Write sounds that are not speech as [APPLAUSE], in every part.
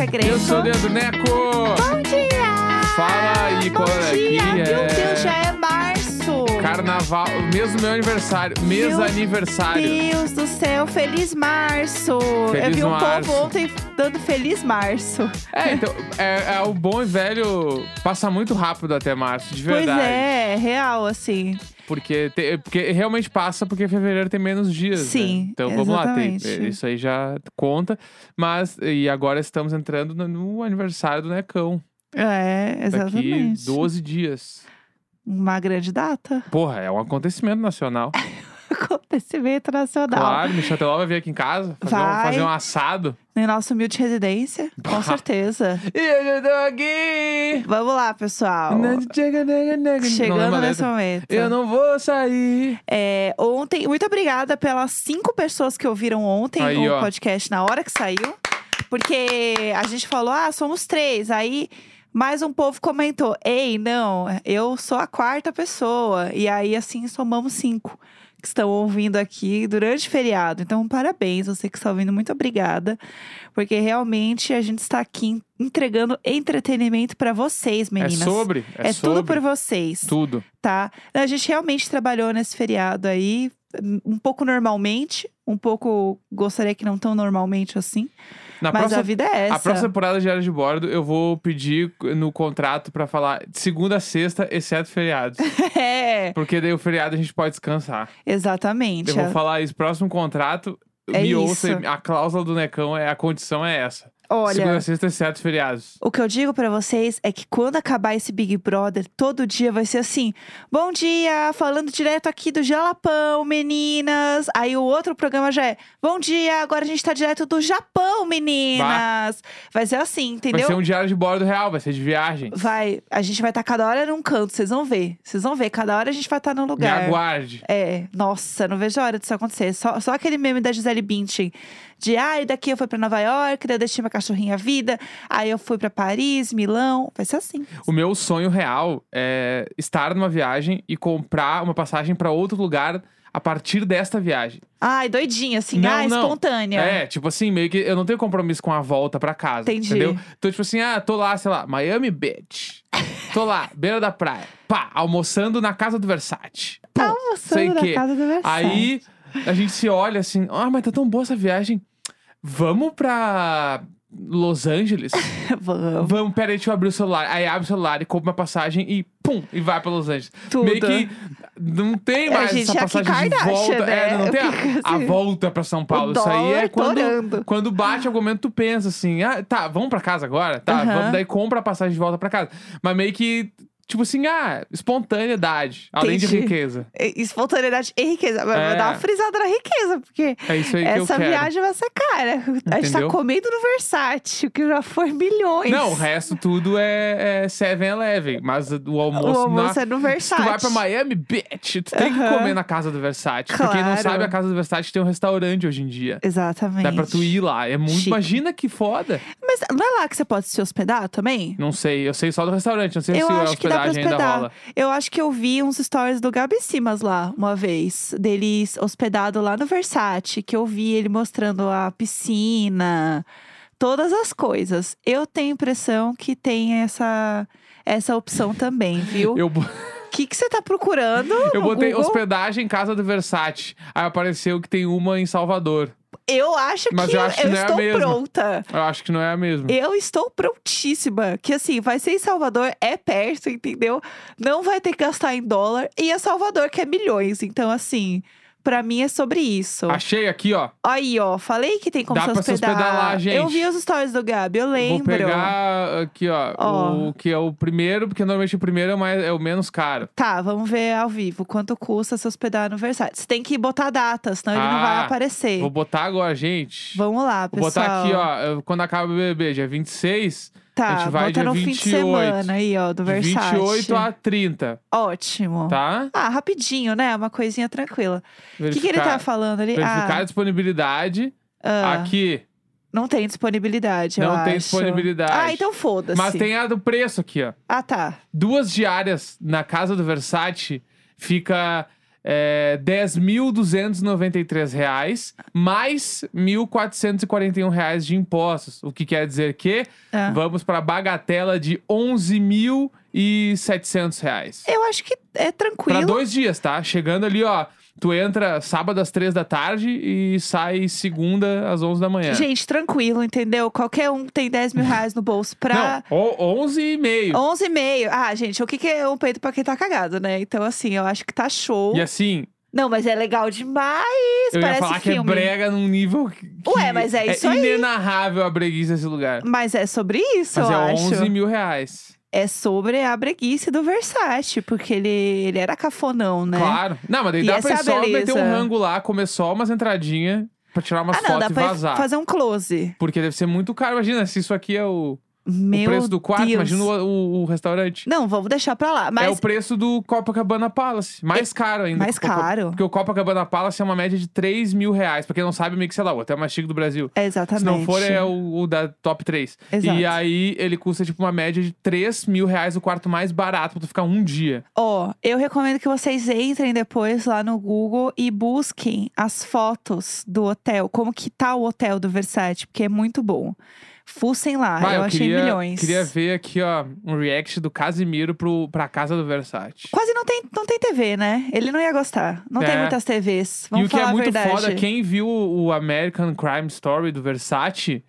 Jéssica Greco. Eu sou o Leandro Neco. Bom dia! Fala aí, Bom qual é dia! aqui? Meu é Deus, já é março! Carnaval, mês do meu aniversário, mês Meu aniversário. Deus do céu, feliz março! Eu Feliz vi um março. povo ontem dando feliz março. É, então, é, é o bom e velho passa muito rápido até março, de Pois verdade. é, real, assim. Porque, te- porque realmente passa porque fevereiro tem menos dias. né? Sim, Então vamos lá, tem, exatamente. isso aí já conta. Mas, e agora estamos entrando no, no aniversário do Necão. É, Daqui exatamente. 12 dias. Uma grande data. Porra, é um acontecimento nacional. [LAUGHS] [LAUGHS] Acontecimento nacional. Claro, Michel Teló vai vir aqui em casa fazer, um, fazer um assado. Em nossa humilde residência, com certeza. E eu já tô aqui. Vamos lá, pessoal. Chegando Chegando nesse momento. Eu não vou sair. É, ontem, muito obrigada pelas cinco pessoas que ouviram ontem Aí, o ó. podcast na hora que saiu. Porque a gente falou, ah, somos três. Aí mais um povo comentou: Ei, não, eu sou a quarta pessoa. E aí, assim, somamos cinco que estão ouvindo aqui durante o feriado. Então, parabéns, você que está ouvindo, muito obrigada. Porque realmente a gente está aqui entregando entretenimento para vocês, meninas. É sobre. É, É tudo sobre. por vocês Tudo. tá? A gente realmente trabalhou nesse feriado aí, um pouco normalmente, um pouco gostaria que não tão normalmente assim, Na mas próxima, a vida é essa. a próxima temporada de Diário de Bordo, eu vou pedir no contrato pra falar de segunda a sexta, exceto feriados. [LAUGHS] É, Porque daí o feriado a gente pode descansar. exatamente. Eu vou falar isso. Próximo contrato, É me isso. ouça. A cláusula do Necão é a condição é essa. Olha, Segunda sexta, exceto feriados. o que eu digo pra vocês é que quando acabar esse Big Brother, todo dia vai ser assim: Bom dia, falando direto aqui do Jalapão, meninas. Aí o outro programa já é: Bom dia, agora a gente tá direto do Japão, meninas. Vai ser assim, entendeu? Vai ser um diário de bordo real, vai ser de viagem. Vai, a gente vai estar cada hora num canto, vocês vão ver. Vocês vão ver, cada hora a gente vai estar num Me lugar. aguarde. É, nossa, não vejo a hora disso acontecer. Só, só aquele meme da Gisele Bündchen. De, ai, daqui eu fui pra Nova York, daí eu deixei minha cachorrinha vida. Aí eu fui pra Paris, Milão. Vai ser assim. O meu sonho real é estar numa viagem e comprar uma passagem pra outro lugar a partir desta viagem. Ai, doidinha, assim. Não, ai, não. espontânea. É, tipo assim, meio que eu não tenho compromisso com a volta pra casa. Entendi. Entendeu? Então, tipo assim, ah, tô lá, sei lá, Miami Beach. Tô lá, [LAUGHS] beira da praia. Pá, almoçando na casa do Versace. Pum, Almoçando na quê. casa do Versace. Aí a gente se olha assim, ah, mas tá tão boa essa viagem. Vamos pra Los Angeles? [LAUGHS] Vamos. Vamos, peraí, deixa eu abrir o celular. Aí abre o celular e compra uma passagem e pum, e vai pra Los Angeles. Tudo. Meio que não tem É, mais gente, essa é passagem de Kardashian, volta. né? É, não tem a, Fica a assim, volta pra São Paulo. Isso aí é quando, torando. quando bate algum momento, tu pensa assim, ah, tá, vamos pra casa agora? Tá, Aham. vamos daí compra a passagem de volta pra casa. Mas meio que, tipo assim, ah, espontaneidade, além de Entendi. riqueza. E- Espontaneidade e riqueza. Mas É. vou dar uma frisada na riqueza, porque É que essa viagem vai ser cara. A gente tá Entendeu? comendo no Versace, o que já foi milhões. Não, o resto tudo é, é 7-Eleven, mas o almoço, O almoço na... é no Versace. tu vai pra Miami Beach, tu tem que Aham. comer na casa do Versace. Pra quem não Claro. sabe, a casa do Versace tem um restaurante hoje em dia. Exatamente. Dá pra tu ir lá. É muito. Chique. Imagina que foda. Mas não é lá que você pode se hospedar também? Não sei, eu sei só do restaurante, não sei Eu se a acho que dá pra hospedagem ainda hospedar. rola. Eu acho que eu vi uns stories do Gabi Simas lá, uma vez. Deles hospedado lá no Versace, que eu vi ele mostrando a piscina, todas as coisas. Eu tenho a impressão que tem essa, essa opção também, viu? Eu, O [LAUGHS] que, que você tá procurando? eu botei Google? hospedagem em casa do Versace. Aí apareceu que tem uma em Salvador. Eu acho Mas que eu acho que não é a estou mesma. pronta. Eu acho que não é a mesma. Eu estou prontíssima. Que assim, vai ser em Salvador, é perto, entendeu? Não vai ter que gastar em dólar. E é Salvador, que é milhões. Então, assim, pra mim é sobre isso. Achei aqui, ó. Aí, ó, falei que tem como Dá se pra se hospedar. hospedar lá, gente. Eu vi os stories do Gabi, eu lembro. Vou pegar aqui, ó, Ó. O que é o primeiro, porque normalmente o primeiro é, o mais, é o menos caro. Tá, vamos ver ao vivo quanto custa se hospedar no Versailles. Você tem que botar data, senão ele não vai Ah, aparecer. Vou botar agora, gente. Vamos lá, Vou pessoal. botar aqui, ó, quando acaba o BBB, dia 26, Tá, a gente vai bota no fim de 28. semana aí, ó, do Versace. 28 a 30, Ótimo. tá? Ah, rapidinho, né? Uma coisinha tranquila. O que, que ele tá falando ali? Verificar a Ah, disponibilidade. ah, Aqui. não tem disponibilidade, Não tem acho. disponibilidade. Ah, então foda-se. Mas tem a do preço aqui, ó. Ah, tá. Duas diárias na casa do Versace fica é 10.293 reais, mais 1.441 reais de impostos. O que quer dizer que Ah. vamos para a bagatela de 11.700 reais. Eu acho que é Para tranquilo. dois dias, tá? Chegando ali, ó. Tu entra sábado às três da tarde e sai segunda às 11 da manhã. Gente, tranquilo, entendeu? Qualquer um tem 10 mil reais no bolso pra. Não, o- 11 e meio. 11 e meio. Ah, gente, o que, que é um peito pra quem tá cagado, né? Então, assim, eu acho que tá show. E assim, Não, mas é legal demais. eu ia parece falar que é filme. brega num nível que Ué, mas é isso aí. inenarrável a breguice desse lugar. Mas é sobre isso, Mas eu é acho. 11 mil reais. É sobre a breguice do Versace, porque ele, ele era cafonão, né? Claro. Não, mas daí E dá pra é só meter um rango lá, comer só umas entradinhas pra tirar umas ah, não, fotos dá e pra vazar. fazer um close. Porque deve ser muito caro. Imagina, se isso aqui é o, o Meu preço do quarto, Deus. imagina o, o- o restaurante. Não, vamos deixar pra lá. Mas É o preço do Copacabana Palace. Mais caro ainda. mais o caro. Porque o Copacabana Palace é uma média de 3 mil reais. Pra quem não sabe, meio que, sei lá, o hotel mais chique do Brasil. É exatamente. Se não for, é o, o da top 3. Exato. E aí, ele custa, tipo, uma média de 3 mil reais o quarto mais barato pra tu ficar um dia. Ó, eu recomendo que vocês entrem depois lá no Google e busquem as fotos do hotel, como que tá o hotel do Versace, porque é muito bom. Fussem lá, Vai, eu, achei queria, milhões. queria ver aqui, ó, um react do Casimiro pro, pra casa do Versace. Quase não tem, não tem TV, né? Ele não ia gostar. Não tem É. muitas TVs. e Vamos o que é muito verdade. foda, quem viu o American Crime Story do Versace,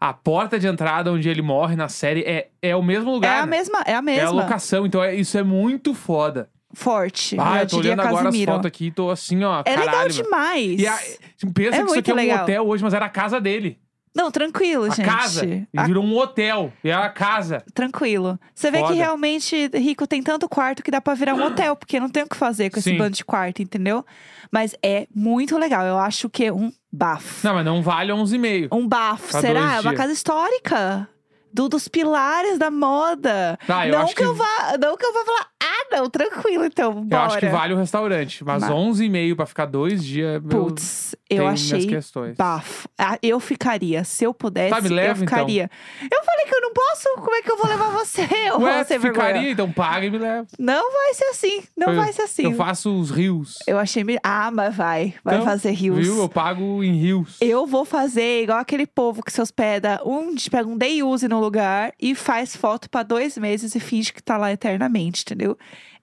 a porta de entrada onde ele morre na série é, é o mesmo É lugar. a mesma, é a É a mesma. locação, então é- isso é muito foda. Forte. Ah, eu eu tô olhando agora as fotos aqui e tô assim, ó. É legal caralho, velho. demais. E a, pensa É que isso aqui muito é um legal. hotel hoje, mas era a casa dele. Não, tranquilo, A gente. casa. E A- virou um hotel. E era a casa. Tranquilo. Você vê Foda. que realmente rico tem tanto quarto que dá pra virar um hotel, porque não tem o que fazer com esse Sim. bando de quarto, entendeu? Mas é muito legal. Eu acho que é um bafo. Não, mas não vale 11,5. Um bafo. Pra Será? É uma casa histórica. Do, dos pilares da moda. Tá, eu não acho que, que- eu vá, não que eu vá falar, não, tranquilo, então, Eu bora. acho que vale o restaurante. Mas Mas- 11,5 pra ficar dois dias. Putz, eu achei questões. bafo. Ah, Eu ficaria, se eu pudesse, Tá, me leva, eu ficaria. Eu falei que eu não posso, como é que eu vou levar você? [LAUGHS] ô Ué, sem tu vergonha? ficaria, então paga e me leva. Não vai ser assim, não Eu- vai ser assim. Eu faço os rios. Eu achei. me- Ah, mas vai. Vai Então, fazer rios. Viu? Eu pago em rios. Eu vou fazer igual aquele povo que se hospeda, um, pega um day use no lugar e faz foto pra dois meses e finge que tá lá eternamente, entendeu?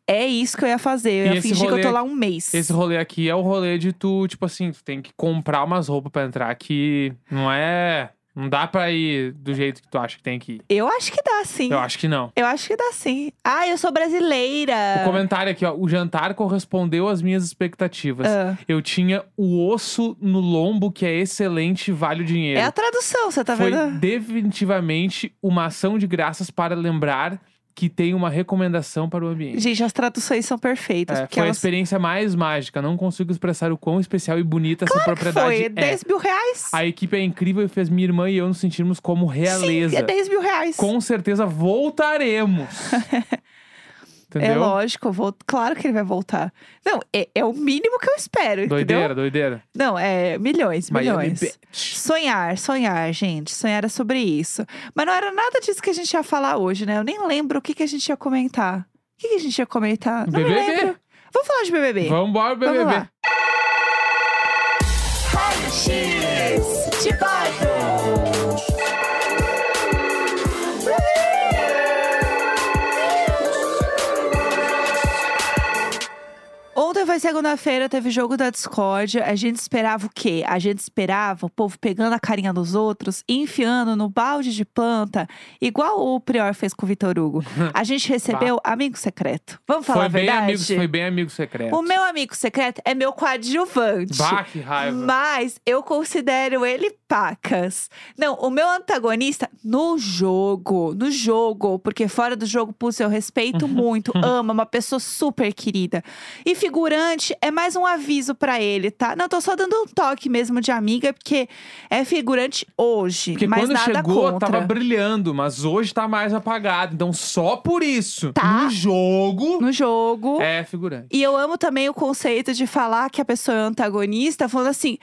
É isso que eu ia fazer. Eu E ia fingir que eu tô rolê- lá um mês. Esse rolê aqui é o rolê de tu, tipo assim, tu tem que comprar umas roupas pra entrar que não é. Não dá pra ir do jeito que tu acha que tem que ir. Eu acho que dá, sim. Eu acho que não. Eu acho que dá sim. Ah, eu sou brasileira. O comentário aqui, ó. O jantar correspondeu às minhas expectativas. Ah. Eu tinha o osso no lombo, que é excelente e vale o dinheiro. É a tradução, você tá Foi vendo? definitivamente uma ação de graças para lembrar que tem uma recomendação para o ambiente. Gente, as traduções são perfeitas. É, foi a elas... experiência mais mágica. Não consigo expressar o quão especial e bonita essa propriedade Foi é. 10 mil reais. A equipe é incrível e fez minha irmã e eu nos sentirmos como realeza. Sim, é 10 mil reais. Com certeza voltaremos. [LAUGHS] É Entendeu? lógico, eu vou... claro que ele vai voltar. Não, é, é o mínimo que eu espero, doideira, entendeu? doideira. Não, é milhões, Miami milhões. Beach. Sonhar, sonhar, gente. Sonhar é sobre isso. Mas não era nada disso que a gente ia falar hoje, né? Eu nem lembro o que, que a gente ia comentar. O que, que a gente ia comentar? Não me BBB. lembro. Vamos falar de BBB. Vamos embora, BBB. Vamos lá. Foi segunda-feira, teve jogo da Discord. A gente esperava o quê? A gente esperava o povo pegando a carinha dos outros enfiando no balde de planta, igual o Prior fez com o Vitor Hugo. A gente [LAUGHS] recebeu amigo secreto. Vamos falar Foi a bem, verdade? amigo, foi bem amigo secreto. O meu amigo secreto é meu coadjuvante. Bah, que raiva. Mas eu considero ele pacas. Não, o meu antagonista no jogo, no jogo, porque fora do jogo, putz, eu respeito muito, amo, é uma pessoa super querida. E figurante é mais um aviso pra ele, tá? Não, tô só dando um toque mesmo de amiga, porque é figurante hoje, Porque mas quando chegou, contra. tava brilhando, mas hoje tá mais apagado. Então, só por isso, Tá. no jogo, No jogo. é figurante. E eu amo também o conceito de falar que a pessoa é antagonista, falando assim.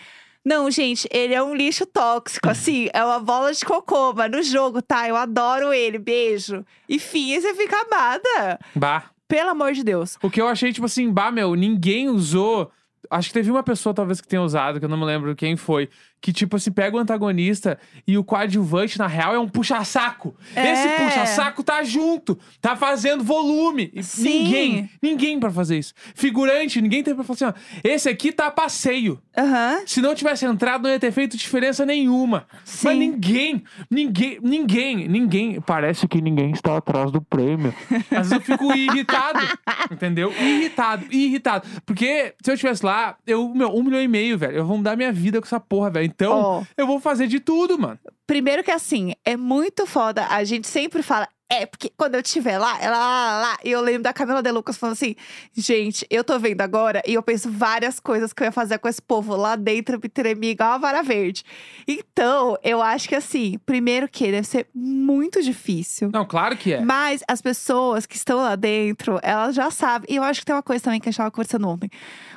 Não, gente, ele é um lixo tóxico, assim, é uma bola de cocô, mas no jogo, tá? Eu adoro ele, beijo. Enfim, aí você fica amada. Bah. Pelo amor de Deus. O que eu achei, tipo assim, bah, meu, ninguém usou. Acho que teve uma pessoa, talvez, que tenha usado, que eu não me lembro quem foi. Que, tipo assim, pega o antagonista e o coadjuvante, na real, é um puxa-saco. É. Esse puxa-saco tá junto, tá fazendo volume. Sim. Ninguém, ninguém pra fazer isso. Figurante, ninguém tem pra falar assim, ó. Esse aqui tá a passeio. Aham. Se não tivesse entrado, não ia ter feito diferença nenhuma. Sim. Mas ninguém, ninguém, ninguém, ninguém. Parece que ninguém está atrás do prêmio. Às vezes eu fico irritado, [LAUGHS] entendeu? Irritado, irritado. Porque se eu estivesse lá, eu, meu, um milhão e meio, velho. Eu vou mudar minha vida com essa porra, velho. Então, Ó. eu vou fazer de tudo, mano. Primeiro que assim, é muito foda. A gente sempre fala, é, porque quando eu estiver lá, ela lá, lá, lá. E eu lembro da Camila De Lucas falando assim: gente, eu tô vendo agora e eu penso várias coisas que eu ia fazer com esse povo lá dentro, me tremer igual a vara verde. Então, eu acho que assim, primeiro que deve ser muito difícil. Não, claro que é. Mas as pessoas que estão lá dentro, elas já sabem. E eu acho que tem uma coisa também que a gente estava conversando ontem.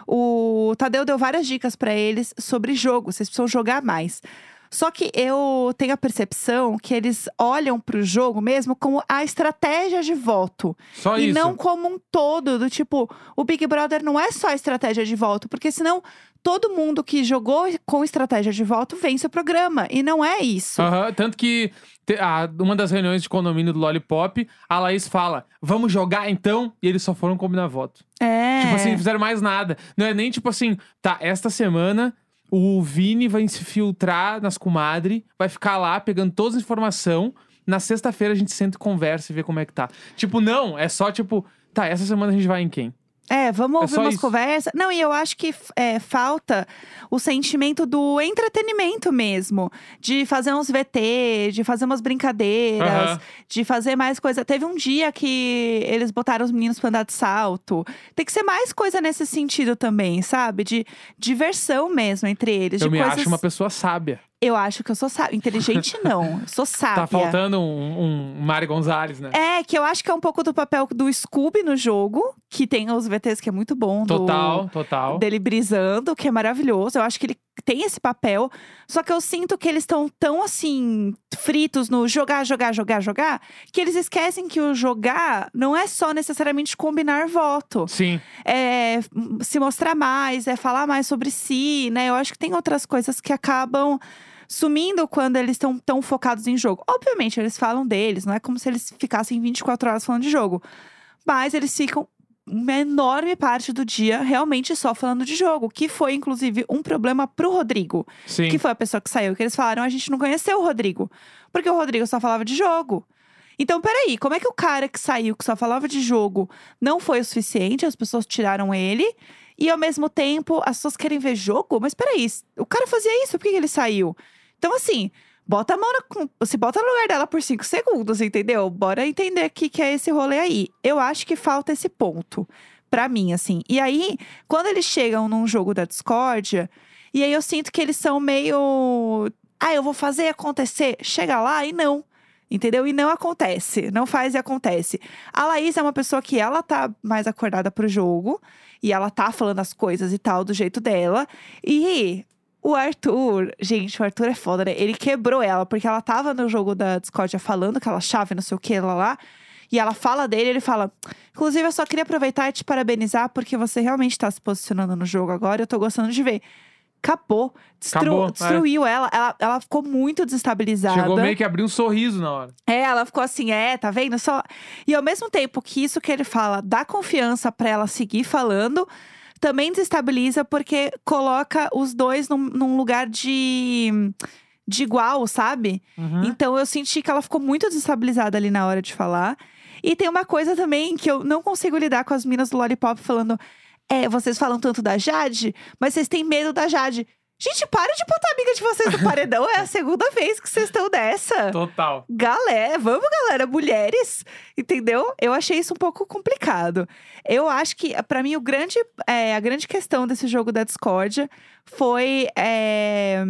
O Tadeu deu várias dicas pra eles sobre jogo. Vocês precisam jogar mais. Só que eu tenho a percepção que eles olham pro jogo mesmo como a estratégia de voto. Só e isso. não como um todo, do tipo, o Big Brother não é só a estratégia de voto, porque senão todo mundo que jogou com estratégia de voto vence o programa. E não é isso. Aham, tanto que te- uma das reuniões de condomínio do Lollipop, a Laís fala: vamos jogar então? E eles só foram combinar voto. É. Tipo assim, não fizeram mais nada. Não é nem tipo assim, tá, esta semana o Vini vai se filtrar nas comadre, vai ficar lá pegando toda a informação. Na sexta-feira a gente senta e conversa e vê como é que tá. Tipo, não, é só tipo, tá, essa semana a gente vai em quem? É, vamos É ouvir só umas isso. conversas. Não, e eu acho que é, falta o sentimento do entretenimento mesmo. De fazer uns VT, de fazer umas brincadeiras, Aham. de fazer mais coisa. Teve um dia que eles botaram os meninos pra andar de salto. Tem que ser mais coisa nesse sentido também, sabe? De diversão mesmo entre eles. Eu de me coisas... acho uma pessoa sábia. Eu acho que eu sou sábia. Inteligente, [LAUGHS] não. Eu sou sábia. Tá faltando um, um Mário Gonzalez, né? É, que eu acho que é um pouco do papel do Scooby no jogo, que tem os VTs que é muito bom. do- Total, total. dele brisando, que é maravilhoso. Eu acho que ele tem esse papel. Só que eu sinto que eles estão tão assim, fritos no jogar, jogar, jogar, jogar, que eles esquecem que o jogar não é só necessariamente combinar voto. Sim. É se mostrar mais, é falar mais sobre si, né? Eu acho que tem outras coisas que acabam sumindo quando eles estão tão focados em jogo. Obviamente, eles falam deles, não é como se eles ficassem 24 horas falando de jogo. Mas eles ficam uma enorme parte do dia realmente só falando de jogo, que foi inclusive um problema pro Rodrigo, Sim. que foi a pessoa que saiu, que eles falaram, a gente não conheceu o Rodrigo, porque o Rodrigo só falava de jogo. Então, peraí, como é que o cara que saiu, que só falava de jogo, não foi o suficiente? As pessoas tiraram ele. E ao mesmo tempo, as pessoas querem ver jogo? Mas peraí, o cara fazia isso, por que que ele saiu? Então, assim, bota a mão na. Se bota no lugar dela por cinco segundos, entendeu? Bora entender o que, que é esse rolê aí. Eu acho que falta esse ponto. Pra mim, assim. E aí, quando eles chegam num jogo da discórdia, e aí eu sinto que eles são meio. Ah, eu vou fazer acontecer. Chega lá e não. Entendeu? E não acontece. Não faz e acontece. A Laís é uma pessoa que ela tá mais acordada pro jogo. E ela tá falando as coisas e tal, do jeito dela. E o Arthur, gente, o Arthur é foda, né? Ele quebrou ela, porque ela tava no jogo da Discordia falando aquela chave, não sei o que, lá lá. E ela fala dele, ele fala. Inclusive, eu só queria aproveitar e te parabenizar, porque você realmente tá se posicionando no jogo agora. Eu tô gostando de ver. Acabou. Destru- Acabou, é. destruiu ela. ela. Ela ficou muito desestabilizada. Chegou meio que abrir um sorriso na hora. É, ela ficou assim, é, tá vendo? Só. E ao mesmo tempo que isso que ele fala dá confiança pra ela seguir falando, também desestabiliza porque coloca os dois num, num lugar de. de igual, sabe? Uhum. Então eu senti que ela ficou muito desestabilizada ali na hora de falar. E tem uma coisa também que eu não consigo lidar com as minas do Lollipop falando. É, vocês falam tanto da Jade, mas vocês têm medo da Jade. Gente, para de botar a amiga de vocês no paredão. é a segunda vez que vocês estão dessa. Total. Galera, vamos, galera, mulheres, entendeu? Eu achei isso um pouco complicado. Eu acho que, pra mim, o grande, é, a grande questão desse jogo da discórdia foi é,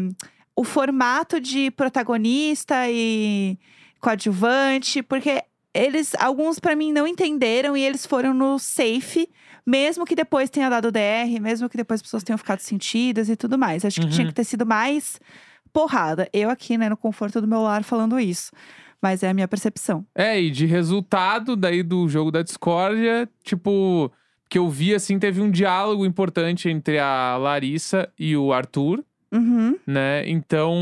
o formato de protagonista e coadjuvante, porque eles, alguns pra mim não entenderam e eles foram no safe, mesmo que depois tenha dado DR, mesmo que depois as pessoas tenham ficado sentidas e tudo mais. Acho que Uhum. tinha que ter sido mais porrada. Eu aqui, né, no conforto do meu lar falando isso. Mas é a minha percepção. É, e de resultado daí do jogo da discórdia, tipo, que eu vi assim, teve um diálogo importante entre a Larissa e o Arthur, Uhum. né? Então,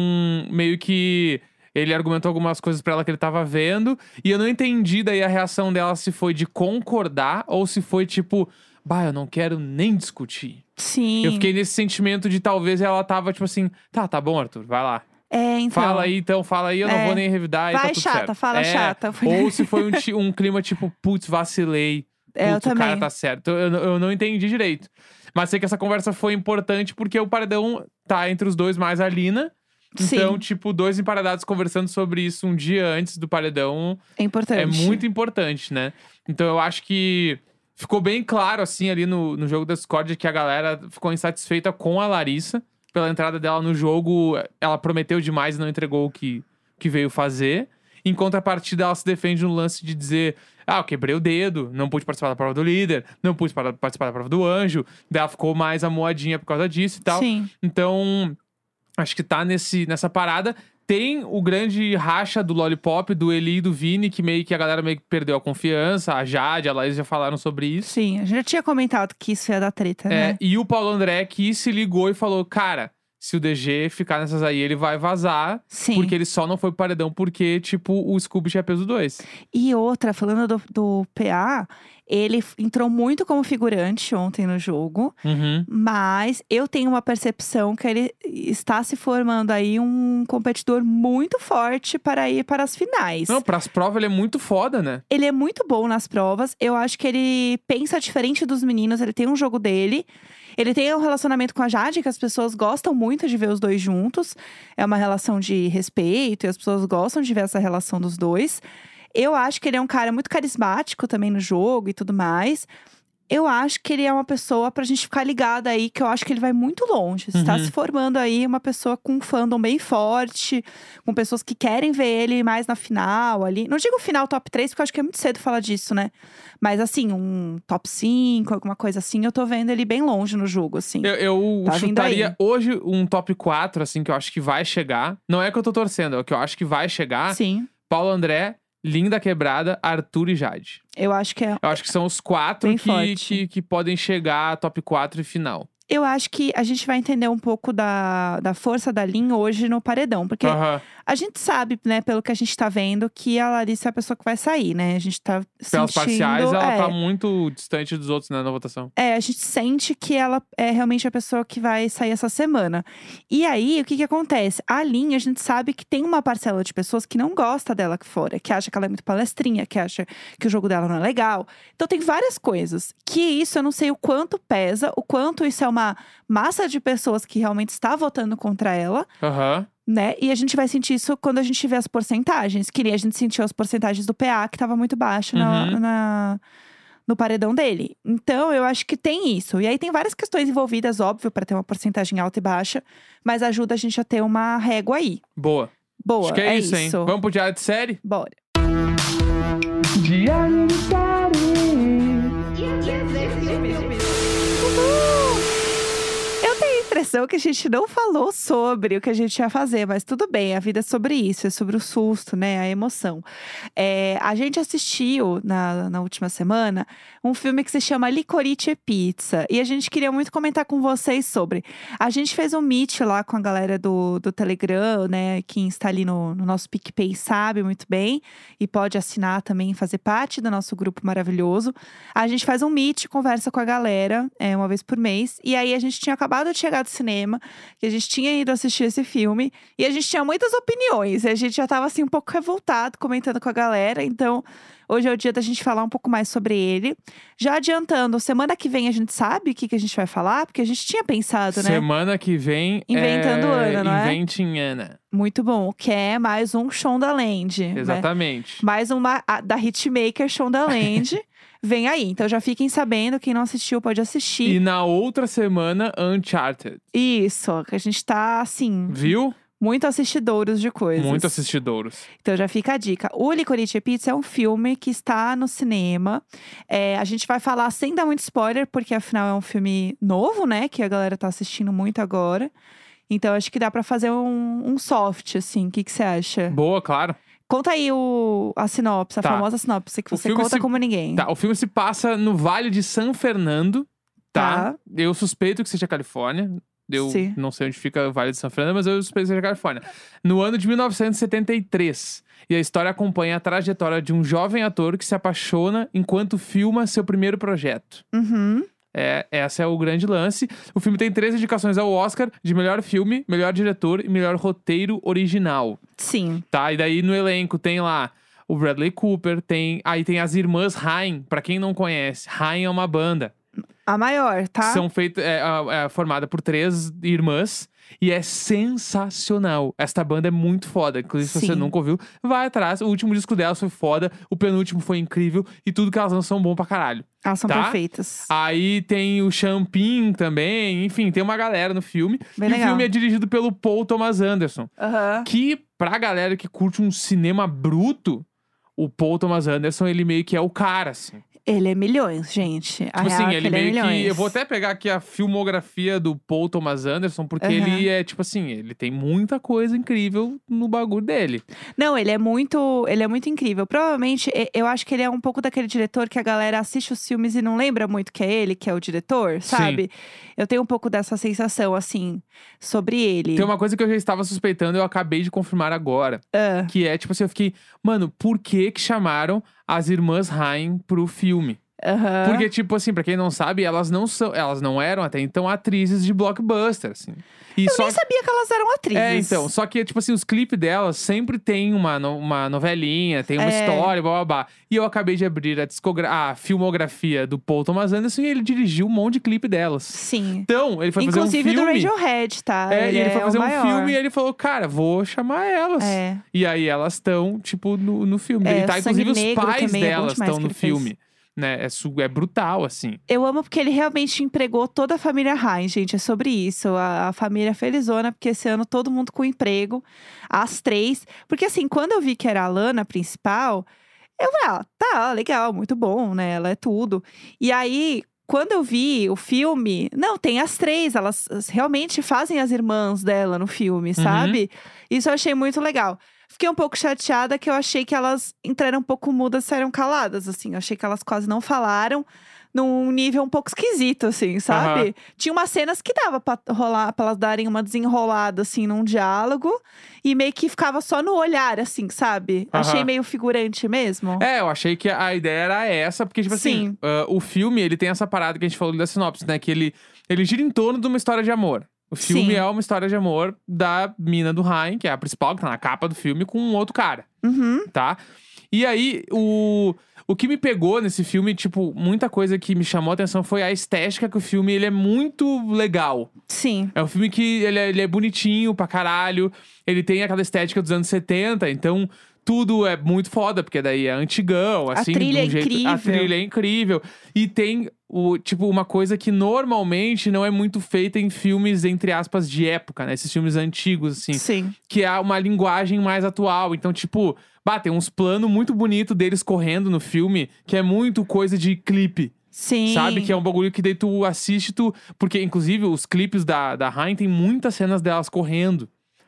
meio que ele argumentou algumas coisas pra ela que ele tava vendo, e eu não entendi daí a reação dela se foi de concordar ou se foi tipo, bah, eu não quero nem discutir. Sim. Eu fiquei nesse sentimento de talvez ela tava tipo assim, tá, tá bom, Arthur, vai lá. É, então. Fala aí, então, fala aí, eu não É. vou nem revidar tá Vai, tudo chata, certo. fala É, chata. Ou se foi um, um clima tipo, putz, vacilei. É, eu Putz, o cara tá certo. Eu, eu não entendi direito. Mas sei que essa conversa foi importante porque o paredão tá entre os dois mais a Lina. Sim. Então, tipo, dois emparedados conversando sobre isso um dia antes do paredão É importante. é muito importante, né? Então eu acho que ficou bem claro, assim, ali no, no jogo da Discord, que a galera ficou insatisfeita com a Larissa. Pela entrada dela no jogo, ela prometeu demais e não entregou o que, que veio fazer. Em contrapartida, ela se defende no lance de dizer: Ah, eu quebrei o dedo, não pude participar da prova do líder, não pude par- participar da prova do anjo. Daí ela ficou mais amoadinha por causa disso e tal. Sim. Então, acho que tá nesse, nessa parada. Tem o grande racha do Lollipop, do Eli e do Vini, que meio que a galera meio que perdeu a confiança. A Jade, a Laís já falaram sobre isso. Sim, a gente já tinha comentado que isso ia dar treta, É, né? e o Paulo André que se ligou e falou: Cara, se o DG ficar nessas aí, ele vai vazar. Sim. Porque ele só não foi pro paredão porque, tipo, o Scooby tinha peso 2. E outra, falando do, do PA, ele entrou muito como figurante ontem no jogo, Uhum. mas eu tenho uma percepção que ele está se formando aí um competidor muito forte para ir para as finais. Não, pras provas ele é muito foda, né? Ele é muito bom nas provas. Eu acho que ele pensa diferente dos meninos, ele tem um jogo dele. Ele tem um relacionamento com a Jade, que as pessoas gostam muito de ver os dois juntos. É uma relação de respeito e as pessoas gostam de ver essa relação dos dois. Eu acho que ele é um cara muito carismático também no jogo e tudo mais. Eu acho que ele é uma pessoa pra gente ficar ligada aí, que eu acho que ele vai muito longe. Está Uhum. se formando aí uma pessoa com um fandom bem forte, com pessoas que querem ver ele mais na final ali. Não digo final top 3, porque eu acho que é muito cedo falar disso, né? Mas assim, um top 5, alguma coisa assim, eu tô vendo ele bem longe no jogo, assim. Eu, eu Tá chutaria hoje um top 4, assim, que eu acho que vai chegar. Não é que eu tô torcendo, é o que eu acho que vai chegar. Sim. Paulo André, Linda Quebrada, Arthur e Jade. Eu acho que é. Eu acho que são os quatro Bem que, forte. que, que podem chegar a top 4 e final. Eu acho que a gente vai entender um pouco da, da força da Lin hoje no paredão. Porque a gente sabe, né, pelo que a gente tá vendo, que a Larissa é a pessoa que vai sair, né? A gente tá Pelas sentindo... parciais, ela é, tá muito distante dos outros né, na votação. É, a gente sente que ela é realmente a pessoa que vai sair essa semana. E aí, o que que acontece? A Lin, a gente sabe que tem uma parcela de pessoas que não gosta dela aqui fora, que acha que ela é muito palestrinha, que acha que o jogo dela não é legal. Então tem várias coisas. Que isso eu não sei o quanto pesa, o quanto isso é uma massa de pessoas que realmente está votando contra ela, Aham. né? E a gente vai sentir isso quando a gente vê as porcentagens. Que nem a gente sentiu as porcentagens do PA, que tava muito baixo na- Uhum. na, no paredão dele. Então, eu acho que tem isso. E aí tem várias questões envolvidas, óbvio, para ter uma porcentagem alta e baixa, mas ajuda a gente a ter uma régua aí. Boa. Boa, Acho que é, isso, hein? Vamos pro diário de série? Bora. Diário de Eu impressão que a gente não falou sobre o que a gente ia fazer, mas tudo bem, a vida é sobre isso, é sobre o susto, né? A emoção. É, a gente assistiu na, na última semana um filme que se chama Licorice Pizza. E a gente queria muito comentar com vocês sobre. A gente fez um meet lá com a galera do, do Telegram, né? Quem está ali no, no nosso PicPay sabe muito bem e pode assinar também, fazer parte do nosso grupo maravilhoso. A gente faz um meet, conversa com a galera é, uma vez por mês. E aí a gente tinha acabado de chegar do cinema, que a gente tinha ido assistir esse filme. E a gente tinha muitas opiniões. E a gente já tava assim um pouco revoltado comentando com a galera. Então, hoje é o dia da gente falar um pouco mais sobre ele. Já adiantando, semana que vem a gente sabe o que, que a gente vai falar, porque a gente tinha pensado, né? Semana que vem Inventando é... Ana, não é? Inventing Ana. Muito bom. Que é mais um Shondaland. né? Exatamente. Mais uma da Hitmaker Shondaland. [LAUGHS] Vem aí. Então já fiquem sabendo, quem não assistiu pode assistir. E na outra semana, Uncharted. Isso, que a gente tá assim, Viu? muito assistidouros de coisas. Muito assistidouros. Então já fica a dica. O Licorice Pizza é um filme que está no cinema. É, a gente vai falar sem dar muito spoiler, porque afinal é um filme novo, né? Que a galera tá assistindo muito agora. Então acho que dá pra fazer um, um soft, assim. O que você acha? Boa, claro. Conta aí o, a sinopse, a Tá. famosa sinopse que O você conta se- como ninguém. Tá, o filme se passa no Vale de San Fernando, tá? Tá. Eu suspeito que seja Califórnia. Eu Sim. não sei onde fica o Vale de San Fernando, mas eu suspeito que seja Califórnia. No ano de 1973. E a história acompanha a trajetória de um jovem ator que se apaixona enquanto filma seu primeiro projeto. Uhum. É, esse é o grande lance. O filme tem três indicações ao Oscar de melhor filme, melhor diretor e melhor roteiro original. Sim. Tá? E daí no elenco tem lá o Bradley Cooper, tem. Aí tem as irmãs Haim, pra quem não conhece. Haim é uma banda. A maior, tá? São feitas. É, é, formada por três irmãs. E é sensacional. Esta banda é muito foda. Inclusive, se você nunca ouviu, vai atrás. O último disco delas foi foda. O penúltimo foi incrível. E tudo que elas lançam são bom pra caralho. Elas são tá? perfeitas. Aí tem o Champin também. Enfim, tem uma galera no filme. Bem e legal. o filme é dirigido pelo Paul Thomas Anderson. Aham. Que, pra galera que curte um cinema bruto, o Paul Thomas Anderson, ele meio que é o cara, assim. Ele é milhões, gente. A Tipo assim, é ele ele é meio que. Eu vou até pegar aqui a filmografia do Paul Thomas Anderson, porque Aham. ele é, tipo assim, ele tem muita coisa incrível no bagulho dele. Não, ele é muito, ele é muito incrível. Provavelmente, eu acho que ele é um pouco daquele diretor que a galera assiste os filmes e não lembra muito que é ele, que é o diretor, sabe? Eu tenho um pouco dessa sensação, assim, sobre ele. Tem uma coisa que eu já estava suspeitando, eu acabei de confirmar agora. Ah, Que é, tipo assim, eu fiquei, mano, por que que chamaram as irmãs Haim pro filme? Aham. Porque, tipo assim, pra quem não sabe, elas não são, elas não eram até então atrizes de blockbuster, assim. E Eu só nem sabia que elas eram atrizes. É, então, só que, tipo assim, os clipes delas sempre tem uma, no- uma novelinha, tem uma É. história, blá blá blá. E eu acabei de abrir a, discogra- a filmografia do Paul Thomas Anderson e ele dirigiu um monte de clipe delas. Sim. Então, ele foi Inclusive fazer um do filme. Radiohead, tá? É, e ele foi é fazer um maior. filme e ele falou, cara, vou chamar elas. É. E aí elas estão, tipo, no, no filme. É, e tá, inclusive, os pais é delas estão no ele fez. Né? É, su- é brutal, assim. Eu amo porque ele realmente empregou toda a família Heinz, gente. É sobre isso. A, a família felizona, porque esse ano todo mundo com emprego. As três. Porque assim, quando eu vi que era a Lana principal, eu falei, ah, tá, legal, muito bom, né? Ela é tudo. E aí. Quando eu vi o filme, não, tem as três, elas as- realmente fazem as irmãs dela no filme, sabe? Isso eu achei muito legal. Fiquei um pouco chateada que eu achei que elas entraram um pouco mudas e saíram caladas, assim. Eu achei que elas quase não falaram num nível um pouco esquisito, assim, sabe? Tinha umas cenas que dava pra rolar, pra elas darem uma desenrolada, assim, num diálogo. E meio que ficava só no olhar, assim, sabe? Achei Aham. meio figurante mesmo. É, eu achei que a ideia era essa, porque, tipo assim, Sim. ah, o filme, ele tem essa parada que a gente falou da sinopse, né? Que ele, ele gira em torno de uma história de amor. O filme Sim. é uma história de amor da mina do Ryan, que é a principal, que tá na capa do filme, com um outro cara, Uhum. tá? E aí, o, o que me pegou nesse filme, tipo, muita coisa que me chamou a atenção foi a estética que o filme, ele é muito legal. Sim. É um filme que ele é, ele é bonitinho pra caralho. Ele tem aquela estética dos anos 70, então tudo é muito foda, porque daí é antigão, assim. trilha de um é jeito... A incrível. trilha é incrível. E tem, o, tipo, uma coisa que normalmente não é muito feita em filmes, entre aspas, de época, né? Esses filmes antigos, assim. Sim. Que é uma linguagem mais atual. Então, tipo, bah, tem uns planos muito bonitos deles correndo no filme, que é muito coisa de clipe. Sim. Sabe? Que é um bagulho que daí tu assiste, tu. Porque, inclusive, os clipes da, da Rain tem muitas cenas delas correndo.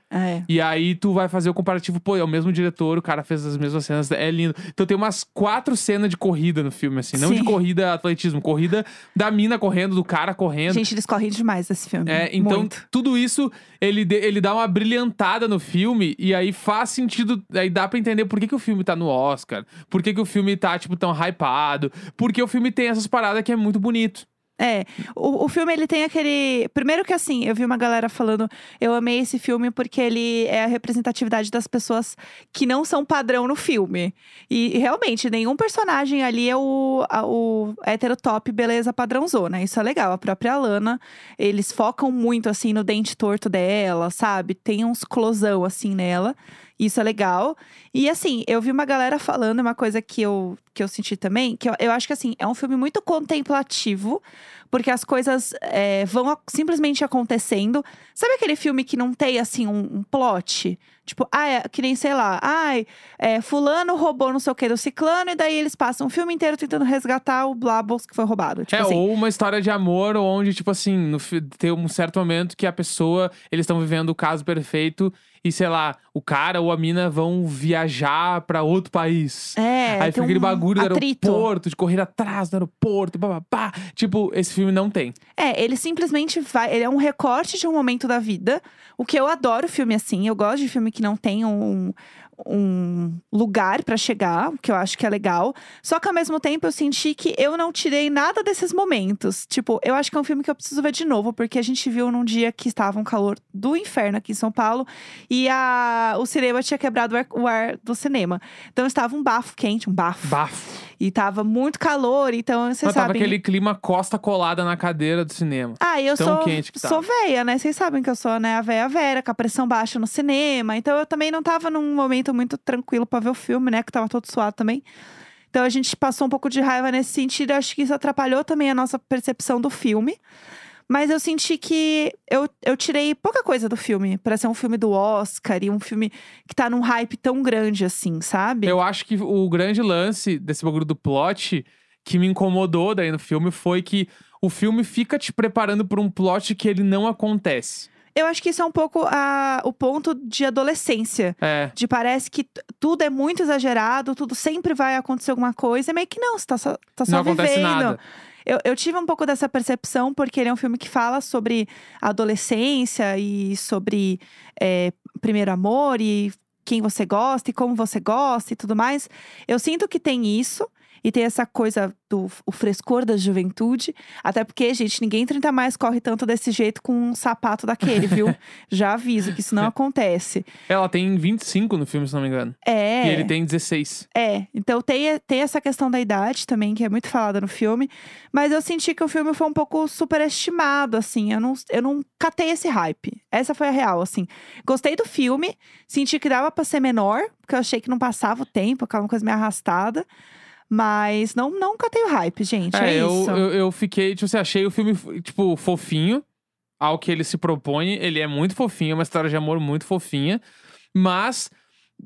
É. E aí tu vai fazer o comparativo, pô, é o mesmo diretor, o cara fez as mesmas cenas, é lindo. Então tem umas quatro cenas de corrida no filme, assim. Não Sim. de corrida atletismo, corrida da mina correndo, do cara correndo. Gente, eles correm demais esse filme. É, então, Muito. tudo isso, ele, dê- ele dá uma brilhantada no filme, e aí faz sentido, aí dá pra entender por que, que o filme tá no Oscar, por que, que o filme tá, tipo, tão hypado, porque o filme tem essas paradas que é muito bonito. É, o, o filme ele tem aquele. Primeiro que assim, eu vi uma galera falando, eu amei esse filme porque ele é a representatividade das pessoas que não são padrão no filme. E realmente, nenhum personagem ali é o, a- o hétero top, beleza padrãozona. Isso é legal. A própria Lana, eles focam muito assim no dente torto dela, sabe? Tem uns closão assim nela. Isso é legal. E assim, eu vi uma galera falando uma coisa que eu, que eu senti também, que eu, eu acho que assim, é um filme muito contemplativo, porque as coisas é, vão a- simplesmente acontecendo. Sabe aquele filme que não tem assim um, um plot? Tipo, ah, é, que nem, sei lá, ai, é, fulano roubou não sei o que do ciclano, e daí eles passam o filme inteiro tentando resgatar o Blabos que foi roubado. Tipo é, assim. ou uma história de amor onde, tipo assim, no, tem um certo momento que a pessoa, eles estão vivendo o caso perfeito e sei lá, o cara ou a mina vão viajar pra outro país. É, Aí fica aquele um bagulho do atrito. aeroporto, de correr atrás do aeroporto, bababá. Tipo, esse filme não tem. É, ele simplesmente vai. Ele é um recorte de um momento da vida. O que eu adoro filme assim. Eu gosto de filme que não tem um, um lugar pra chegar, o que eu acho que é legal. Só que ao mesmo tempo eu senti que eu não tirei nada desses momentos. Tipo, eu acho que é um filme que eu preciso ver de novo, porque a gente viu num dia que estava um calor do inferno aqui em São Paulo e a, o cinema tinha quebrado o ar, o ar do cinema. Então estava um bafo quente, um bafo. Bafo. E tava muito calor, então vocês Mas tava aquele clima costa colada na cadeira do cinema. Ah, eu Tão sou, quente que sou veia, né? Vocês sabem que eu sou, né, a veia Vera, com a pressão baixa no cinema. Então eu também não tava num momento muito tranquilo pra ver o filme, né? Que tava todo suado também. Então a gente passou um pouco de raiva nesse sentido. Acho que isso atrapalhou também a nossa percepção do filme. Mas eu senti que eu, eu tirei pouca coisa do filme pra ser um filme do Oscar e um filme que tá num hype tão grande assim, sabe? Eu acho que o grande lance desse bagulho do plot que me incomodou daí no filme foi que o filme fica te preparando pra um plot que ele não acontece. Eu acho que isso é um pouco a, o ponto de adolescência. É. De parece que tudo é muito exagerado, tudo sempre vai acontecer alguma coisa. É meio que não, você tá só, tá só não acontece vivendo. nada. Eu, eu tive um pouco dessa percepção, porque ele é um filme que fala sobre adolescência e sobre é, primeiro amor e quem você gosta e como você gosta e tudo mais. Eu sinto que tem isso. E tem essa coisa do o frescor da juventude. Até porque, gente, ninguém 30 mais corre tanto desse jeito com um sapato daquele, viu? [LAUGHS] Já aviso que isso não acontece. Ela tem 25 no filme, se não me engano. É. E ele tem 16. É, então tem, tem essa questão da idade também, que é muito falada no filme. Mas eu senti que o filme foi um pouco superestimado, assim. Eu não, eu não catei esse hype. Essa foi a real, assim. Gostei do filme, senti que dava pra ser menor, porque eu achei que não passava o tempo, aquela coisa meio arrastada. Mas não, não catei o hype, gente. É, eu, isso. eu, eu fiquei, tipo, assim, achei o filme, tipo, fofinho. Ao que ele se propõe. Ele é muito fofinho, é uma história de amor muito fofinha. Mas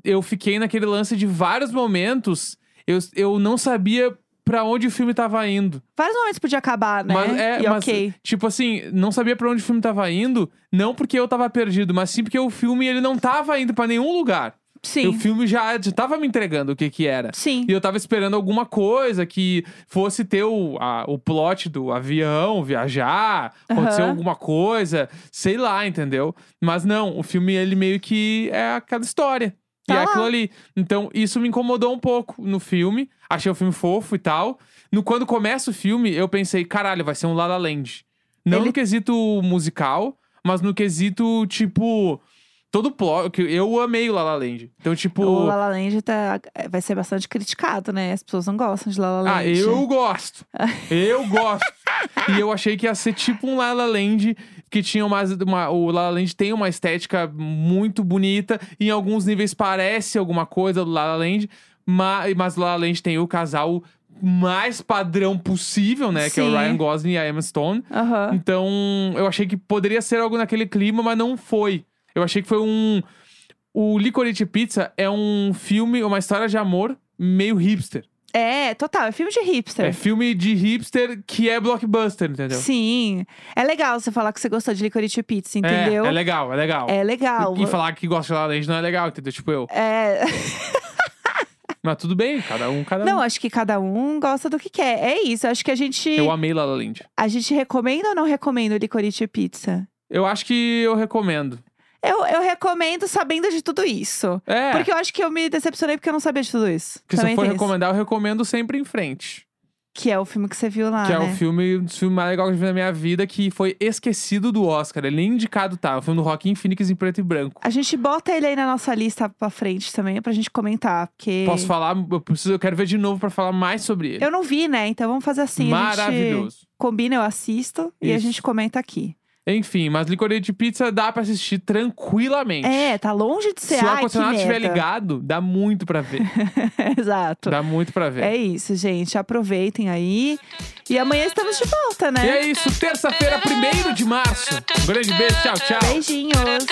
eu fiquei naquele lance de vários momentos. Eu, eu não sabia pra onde o filme tava indo. Vários momentos podia acabar, né? Mas, é, e mas, ok. tipo assim, não sabia pra onde o filme tava indo, não porque eu tava perdido, mas sim porque o filme ele não tava indo pra nenhum lugar. E Sim. o filme já, tava me entregando o que que era. Sim. E eu tava esperando alguma coisa que fosse ter o, a- o plot do avião, viajar, acontecer Aham. alguma coisa, sei lá, entendeu? Mas não, o filme ele meio que é aquela história. E Tá é lá. aquilo ali. Então, isso me incomodou um pouco no filme. Achei o filme fofo e tal. No, quando começa o filme, eu pensei, caralho, vai ser um La La Land. Não Ele- no quesito musical, mas no quesito, tipo. Todo plot. que Eu amei o La La Land. Então, tipo. O La La Land tá, vai ser bastante criticado, né? As pessoas não gostam de La La Land. Ah, eu gosto. [LAUGHS] Eu gosto. e eu achei que ia ser tipo um La La Land, que tinha uma, uma- O La La Land tem uma estética muito bonita. E em alguns níveis parece alguma coisa do La La Land. Mas, mas La La Land tem o casal mais padrão possível, né? Que é o Sim. Ryan Gosling e a Emma Stone. Aham. Então, eu achei que poderia ser algo naquele clima, mas não foi. Eu achei que foi um. O Licorice Pizza é um filme, uma história de amor meio hipster. É, total. É filme de hipster. É filme de hipster que é blockbuster, entendeu? Sim. É legal você falar que você gostou de Licorice Pizza, entendeu? É, é legal, é legal. É legal. E, e falar que gosta de La La Land não é legal, entendeu? Tipo eu. É... [LAUGHS] Mas tudo bem, cada um, cada Não, um. acho que cada um gosta do que quer. É isso. Acho que a gente. Eu amei La La Land. A gente recomenda ou não recomenda o Licorice Pizza? Eu acho que eu recomendo. Eu, eu recomendo sabendo de tudo isso. É, Porque eu acho que eu me decepcionei porque eu não sabia de tudo isso. porque se Também eu for tem isso. recomendar, eu recomendo sempre em frente. Que é o filme que você viu lá, que é né? o filme, um dos filmes mais legais que eu vi na minha vida, que foi esquecido do Oscar. Ele nem indicado tá. O filme do Joaquim Phoenix em preto e branco. A gente bota ele aí na nossa lista pra frente também, pra gente comentar. Porque Posso falar, eu, preciso, eu quero ver de novo pra falar mais sobre ele. eu não vi, né? Então vamos fazer assim. A gente Maravilhoso. combina, eu assisto e a Isso. gente comenta aqui. Enfim, mas Licorice de Pizza dá pra assistir tranquilamente. É, tá longe de ser. Se o ar-condicionado estiver ligado, dá muito pra ver. [LAUGHS] Exato. dá muito pra ver. É isso, gente. Aproveitem aí. E amanhã estamos de volta, né? E é isso, terça-feira, 1 de março. Um grande beijo, tchau, tchau. Beijinhos.